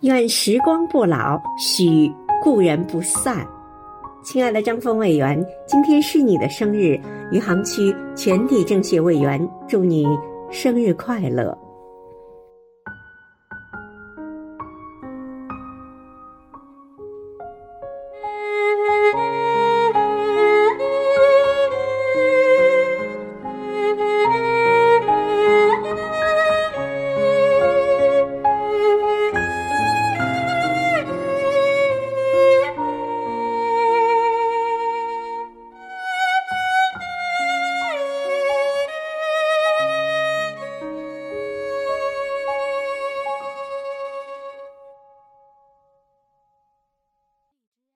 愿时光不老，许故人不散。亲爱的张峰委员，今天是你的生日，余杭区全体政协委员，祝你生日快乐。